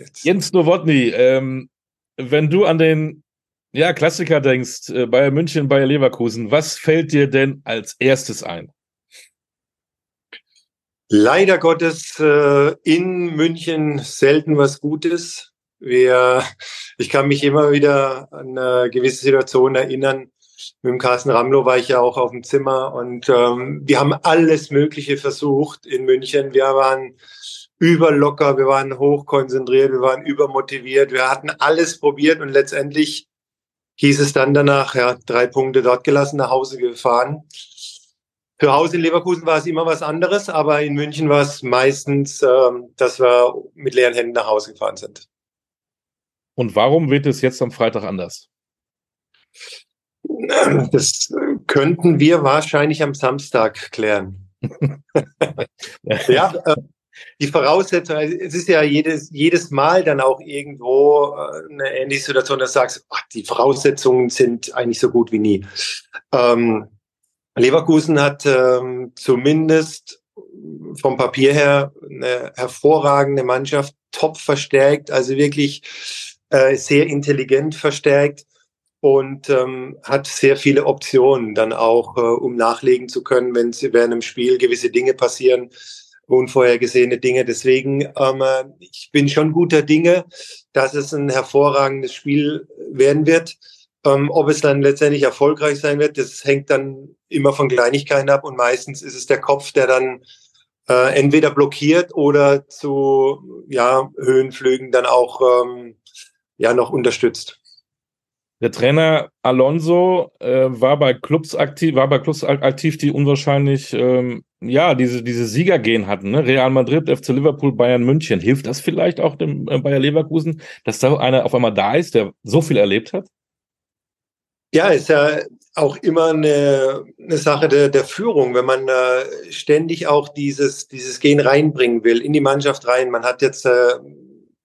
Jetzt. Jens Nowotny, ähm, wenn du an den ja, Klassiker denkst, äh, Bayern München, Bayer Leverkusen, was fällt dir denn als erstes ein? Leider Gottes äh, in München selten was Gutes. Wir, ich kann mich immer wieder an eine gewisse Situation erinnern. Mit dem Carsten Ramlow war ich ja auch auf dem Zimmer und ähm, wir haben alles Mögliche versucht in München. Wir waren überlocker, wir waren hochkonzentriert, wir waren übermotiviert, wir hatten alles probiert und letztendlich hieß es dann danach, ja, drei Punkte dort gelassen, nach Hause gefahren. Für Hause in Leverkusen war es immer was anderes, aber in München war es meistens, ähm, dass wir mit leeren Händen nach Hause gefahren sind. Und warum wird es jetzt am Freitag anders? Das könnten wir wahrscheinlich am Samstag klären. ja, äh, die Voraussetzung, also es ist ja jedes, jedes Mal dann auch irgendwo äh, eine ähnliche Situation, dass du sagst, ach, die Voraussetzungen sind eigentlich so gut wie nie. Ähm, Leverkusen hat ähm, zumindest vom Papier her eine hervorragende Mannschaft, top verstärkt, also wirklich äh, sehr intelligent verstärkt und ähm, hat sehr viele Optionen dann auch, äh, um nachlegen zu können, wenn während einem Spiel gewisse Dinge passieren, unvorhergesehene Dinge. Deswegen, ähm, ich bin schon guter Dinge, dass es ein hervorragendes Spiel werden wird. Ähm, ob es dann letztendlich erfolgreich sein wird, das hängt dann immer von Kleinigkeiten ab und meistens ist es der Kopf, der dann äh, entweder blockiert oder zu ja, Höhenflügen dann auch ähm, ja noch unterstützt. Der Trainer Alonso äh, war bei Clubs aktiv, war bei Clubs aktiv, die unwahrscheinlich ähm, ja diese diese Siegergehen hatten. Ne? Real Madrid, FC Liverpool, Bayern München. Hilft das vielleicht auch dem äh, Bayer Leverkusen, dass da einer auf einmal da ist, der so viel erlebt hat? Ja, ist ja auch immer eine, eine Sache der, der Führung, wenn man äh, ständig auch dieses dieses Gen reinbringen will in die Mannschaft rein. Man hat jetzt äh,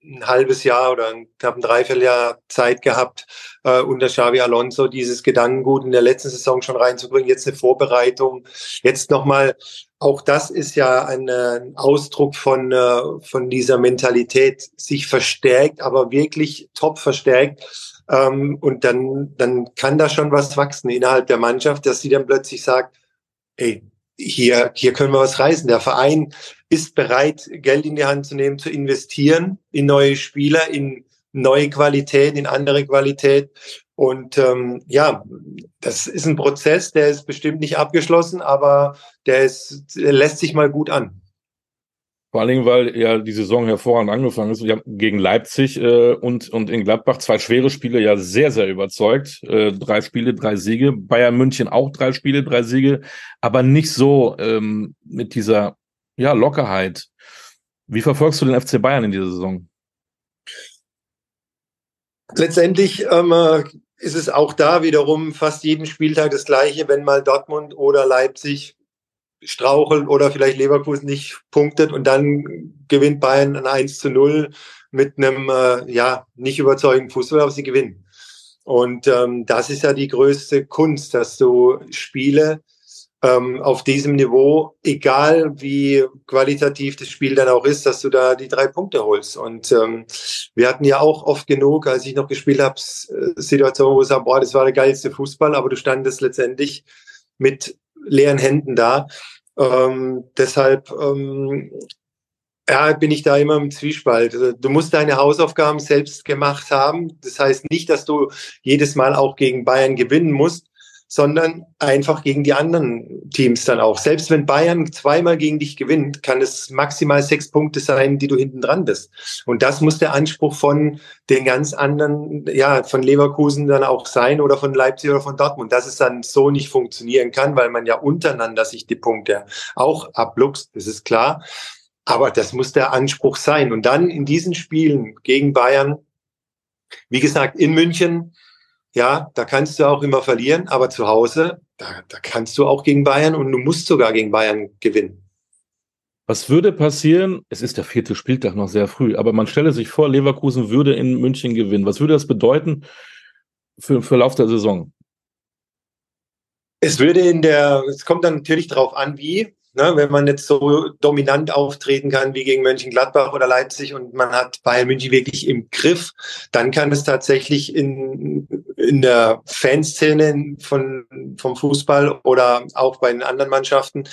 ein halbes Jahr oder knapp ein Dreivierteljahr Zeit gehabt, äh, unter Xavi Alonso dieses Gedankengut in der letzten Saison schon reinzubringen. Jetzt eine Vorbereitung. Jetzt nochmal, auch das ist ja ein, ein Ausdruck von, äh, von dieser Mentalität, sich verstärkt, aber wirklich top verstärkt. Ähm, und dann, dann kann da schon was wachsen innerhalb der Mannschaft, dass sie dann plötzlich sagt, ey, hier, hier können wir was reißen. Der Verein ist bereit, Geld in die Hand zu nehmen, zu investieren in neue Spieler, in neue Qualität, in andere Qualität. Und ähm, ja, das ist ein Prozess, der ist bestimmt nicht abgeschlossen, aber der, ist, der lässt sich mal gut an. Vor allen Dingen, weil ja die Saison hervorragend angefangen ist. Wir haben gegen Leipzig äh, und, und in Gladbach zwei schwere Spiele ja sehr, sehr überzeugt. Äh, drei Spiele, drei Siege. Bayern München auch drei Spiele, drei Siege, aber nicht so ähm, mit dieser ja, Lockerheit. Wie verfolgst du den FC Bayern in dieser Saison? Letztendlich ähm, äh, ist es auch da wiederum fast jeden Spieltag das Gleiche, wenn mal Dortmund oder Leipzig strauchelt oder vielleicht Leverkusen nicht punktet und dann gewinnt Bayern ein 1 zu 0 mit einem äh, ja nicht überzeugenden Fußball, aber sie gewinnen. Und ähm, das ist ja die größte Kunst, dass du Spiele ähm, auf diesem Niveau, egal wie qualitativ das Spiel dann auch ist, dass du da die drei Punkte holst. Und ähm, wir hatten ja auch oft genug, als ich noch gespielt habe, Situationen, wo ich sage, boah, das war der geilste Fußball, aber du standest letztendlich mit leeren Händen da. Ähm, deshalb ähm, ja, bin ich da immer im Zwiespalt. Also, du musst deine Hausaufgaben selbst gemacht haben. Das heißt nicht, dass du jedes Mal auch gegen Bayern gewinnen musst, sondern einfach gegen die anderen Teams dann auch. Selbst wenn Bayern zweimal gegen dich gewinnt, kann es maximal sechs Punkte sein, die du hinten dran bist. Und das muss der Anspruch von den ganz anderen, ja, von Leverkusen dann auch sein oder von Leipzig oder von Dortmund, dass es dann so nicht funktionieren kann, weil man ja untereinander sich die Punkte auch abluchst, das ist klar. Aber das muss der Anspruch sein. Und dann in diesen Spielen gegen Bayern, wie gesagt, in München, ja, da kannst du auch immer verlieren, aber zu Hause, da, da kannst du auch gegen Bayern und du musst sogar gegen Bayern gewinnen. Was würde passieren? Es ist der vierte Spieltag noch sehr früh, aber man stelle sich vor, Leverkusen würde in München gewinnen. Was würde das bedeuten für, für Lauf der Saison? Es würde in der, es kommt dann natürlich darauf an, wie. Ne, wenn man jetzt so dominant auftreten kann wie gegen Mönchengladbach oder Leipzig und man hat Bayern München wirklich im Griff, dann kann es tatsächlich in, in der Fanszene von, vom Fußball oder auch bei den anderen Mannschaften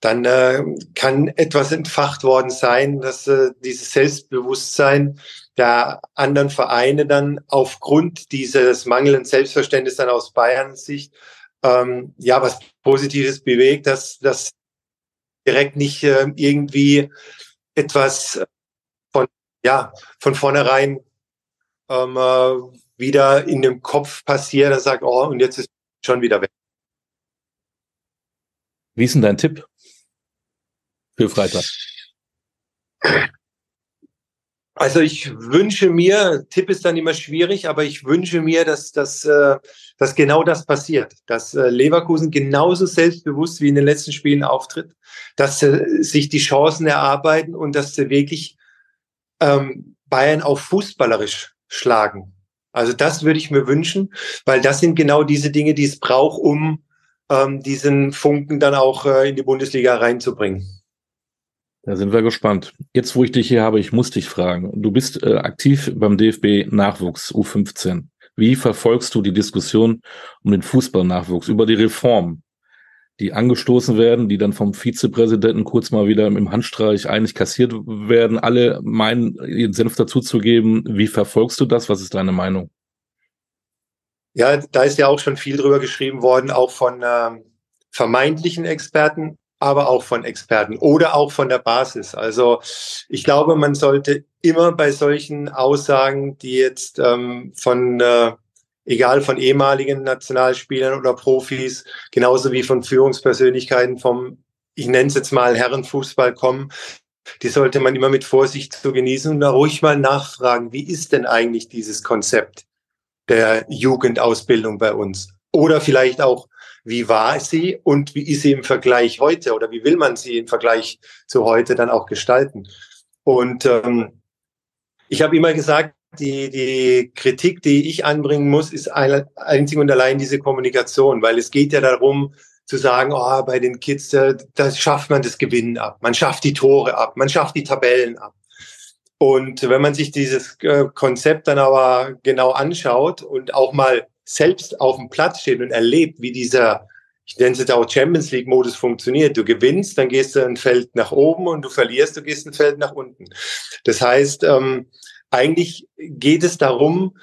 dann äh, kann etwas entfacht worden sein, dass äh, dieses Selbstbewusstsein der anderen Vereine dann aufgrund dieses mangelnden Selbstverständnisses dann aus Bayerns Sicht ähm, ja was Positives bewegt, dass das direkt nicht äh, irgendwie etwas von ja von vornherein ähm, äh, wieder in dem Kopf passiert, er sagt, oh, und jetzt ist schon wieder weg. Wie ist denn dein Tipp für Freitag? Also ich wünsche mir, Tipp ist dann immer schwierig, aber ich wünsche mir, dass, dass, äh, dass genau das passiert, dass äh, Leverkusen genauso selbstbewusst wie in den letzten Spielen auftritt, dass sie sich die Chancen erarbeiten und dass sie wirklich ähm, Bayern auch fußballerisch schlagen. Also das würde ich mir wünschen, weil das sind genau diese Dinge, die es braucht, um ähm, diesen Funken dann auch äh, in die Bundesliga reinzubringen. Da sind wir gespannt. Jetzt, wo ich dich hier habe, ich muss dich fragen. Du bist äh, aktiv beim DFB Nachwuchs U15. Wie verfolgst du die Diskussion um den Fußballnachwuchs, über die Reform, die angestoßen werden, die dann vom Vizepräsidenten kurz mal wieder im Handstreich eigentlich kassiert werden, alle meinen, ihren Senf dazuzugeben. Wie verfolgst du das? Was ist deine Meinung? Ja, da ist ja auch schon viel drüber geschrieben worden, auch von ähm, vermeintlichen Experten aber auch von Experten oder auch von der Basis. Also ich glaube, man sollte immer bei solchen Aussagen, die jetzt ähm, von äh, egal von ehemaligen Nationalspielern oder Profis, genauso wie von Führungspersönlichkeiten vom, ich nenne es jetzt mal Herrenfußball kommen, die sollte man immer mit Vorsicht zu genießen und da ruhig mal nachfragen, wie ist denn eigentlich dieses Konzept der Jugendausbildung bei uns? Oder vielleicht auch, wie war sie und wie ist sie im Vergleich heute oder wie will man sie im Vergleich zu heute dann auch gestalten? Und ähm, ich habe immer gesagt, die, die Kritik, die ich anbringen muss, ist einzig und allein diese Kommunikation, weil es geht ja darum, zu sagen, oh, bei den Kids, da, da schafft man das Gewinnen ab, man schafft die Tore ab, man schafft die Tabellen ab. Und wenn man sich dieses äh, Konzept dann aber genau anschaut und auch mal selbst auf dem Platz steht und erlebt, wie dieser, ich nenne es jetzt auch Champions League Modus funktioniert. Du gewinnst, dann gehst du ein Feld nach oben und du verlierst, du gehst ein Feld nach unten. Das heißt, ähm, eigentlich geht es darum,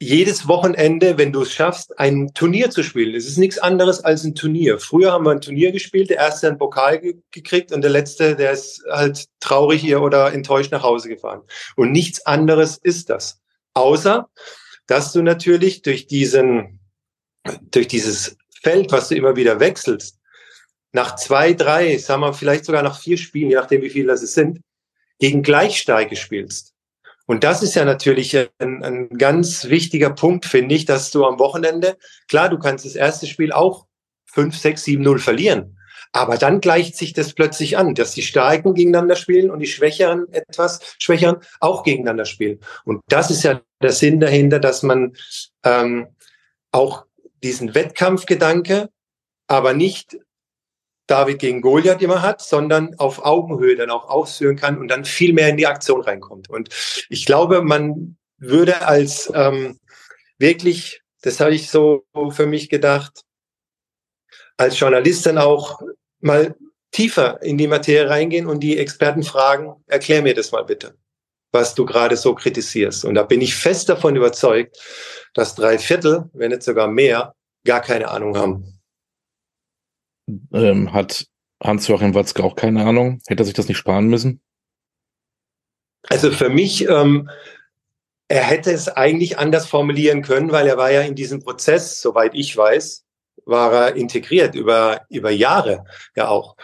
jedes Wochenende, wenn du es schaffst, ein Turnier zu spielen. Es ist nichts anderes als ein Turnier. Früher haben wir ein Turnier gespielt, der erste einen Pokal ge gekriegt und der letzte, der ist halt traurig hier oder enttäuscht nach Hause gefahren. Und nichts anderes ist das. Außer, dass du natürlich durch diesen, durch dieses Feld, was du immer wieder wechselst, nach zwei, drei, sagen wir vielleicht sogar nach vier Spielen, je nachdem wie viele das sind, gegen Gleichsteige spielst. Und das ist ja natürlich ein, ein ganz wichtiger Punkt, finde ich, dass du am Wochenende, klar, du kannst das erste Spiel auch 5, 6, 7, 0 verlieren. Aber dann gleicht sich das plötzlich an, dass die Starken gegeneinander spielen und die Schwächeren, etwas Schwächeren, auch gegeneinander spielen. Und das ist ja der Sinn dahinter, dass man ähm, auch diesen Wettkampfgedanke, aber nicht David gegen Goliath immer hat, sondern auf Augenhöhe dann auch ausführen kann und dann viel mehr in die Aktion reinkommt. Und ich glaube, man würde als ähm, wirklich, das habe ich so für mich gedacht, als Journalist dann auch mal tiefer in die Materie reingehen und die Experten fragen, erklär mir das mal bitte, was du gerade so kritisierst. Und da bin ich fest davon überzeugt, dass drei Viertel, wenn nicht sogar mehr, gar keine Ahnung haben. Ähm, hat Hans-Joachim Watzke auch keine Ahnung? Hätte er sich das nicht sparen müssen? Also für mich, ähm, er hätte es eigentlich anders formulieren können, weil er war ja in diesem Prozess, soweit ich weiß, war er integriert über, über Jahre ja auch.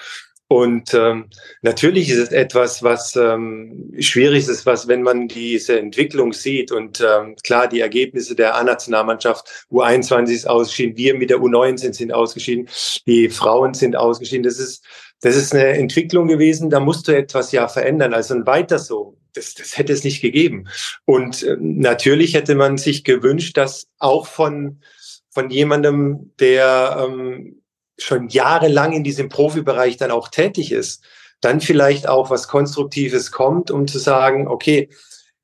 Und ähm, natürlich ist es etwas, was ähm, schwierig ist, was, wenn man diese Entwicklung sieht und ähm, klar, die Ergebnisse der A-Nationalmannschaft, U21 ist ausgeschieden, wir mit der U19 sind ausgeschieden, die Frauen sind ausgeschieden. Das ist, das ist eine Entwicklung gewesen, da musst du etwas ja verändern. Also ein weiter so, das, das hätte es nicht gegeben. Und äh, natürlich hätte man sich gewünscht, dass auch von von jemandem, der ähm, schon jahrelang in diesem Profibereich dann auch tätig ist, dann vielleicht auch was Konstruktives kommt, um zu sagen, okay,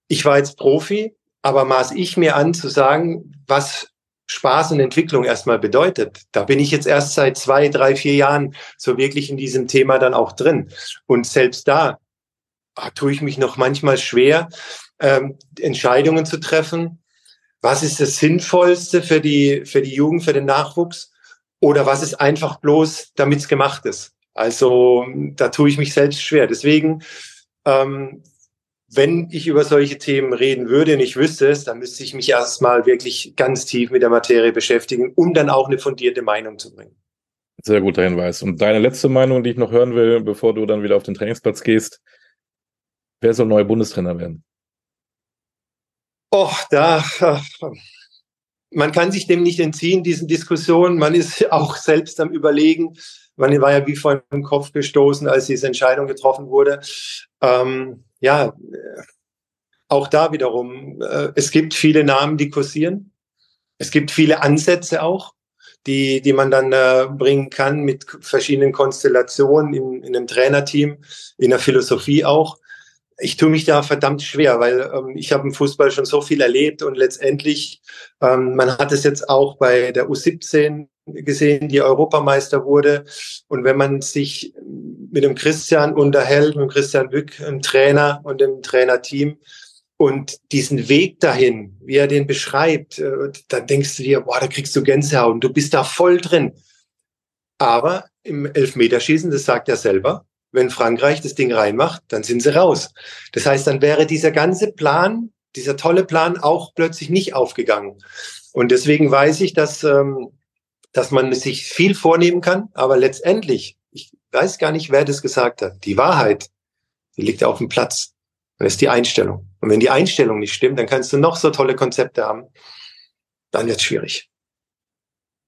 ich war jetzt Profi, aber maß ich mir an zu sagen, was Spaß und Entwicklung erstmal bedeutet. Da bin ich jetzt erst seit zwei, drei, vier Jahren so wirklich in diesem Thema dann auch drin. Und selbst da ah, tue ich mich noch manchmal schwer, ähm, Entscheidungen zu treffen. Was ist das Sinnvollste für die, für die Jugend, für den Nachwuchs? Oder was ist einfach bloß, damit es gemacht ist? Also da tue ich mich selbst schwer. Deswegen, ähm, wenn ich über solche Themen reden würde und ich wüsste es, dann müsste ich mich erstmal wirklich ganz tief mit der Materie beschäftigen, um dann auch eine fundierte Meinung zu bringen. Sehr guter Hinweis. Und deine letzte Meinung, die ich noch hören will, bevor du dann wieder auf den Trainingsplatz gehst. Wer soll neuer Bundestrainer werden? Och, da, man kann sich dem nicht entziehen, diesen Diskussionen. Man ist auch selbst am Überlegen. Man war ja wie vor den Kopf gestoßen, als diese Entscheidung getroffen wurde. Ähm, ja, auch da wiederum, äh, es gibt viele Namen, die kursieren. Es gibt viele Ansätze auch, die, die man dann äh, bringen kann mit verschiedenen Konstellationen in, in einem Trainerteam, in der Philosophie auch. Ich tue mich da verdammt schwer, weil ähm, ich habe im Fußball schon so viel erlebt und letztendlich, ähm, man hat es jetzt auch bei der U17 gesehen, die Europameister wurde. Und wenn man sich mit dem Christian unterhält, mit dem Christian Bück, einem Trainer und dem Trainerteam, und diesen Weg dahin, wie er den beschreibt, äh, dann denkst du dir, boah, da kriegst du Gänsehaut und du bist da voll drin. Aber im Elfmeterschießen, das sagt er selber, wenn Frankreich das Ding reinmacht, dann sind sie raus. Das heißt, dann wäre dieser ganze Plan, dieser tolle Plan auch plötzlich nicht aufgegangen. Und deswegen weiß ich, dass ähm, dass man sich viel vornehmen kann, aber letztendlich, ich weiß gar nicht, wer das gesagt hat, die Wahrheit, die liegt auf dem Platz. Das ist die Einstellung. Und wenn die Einstellung nicht stimmt, dann kannst du noch so tolle Konzepte haben, dann wird es schwierig.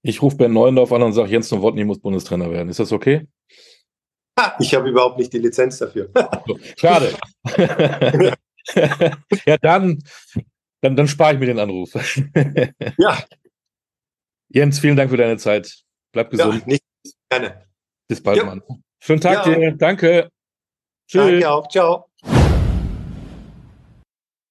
Ich rufe Ben Neuendorf an und sage, Jens Nowotny muss Bundestrainer werden. Ist das okay? Ich habe überhaupt nicht die Lizenz dafür. Schade. ja, dann, dann, dann spare ich mir den Anruf. ja, Jens, vielen Dank für deine Zeit. Bleib gesund. Ja, nicht gerne. Bis bald, ja. Mann. Schönen Tag ja. dir. Danke. Tschüss. Danke auch. Ciao.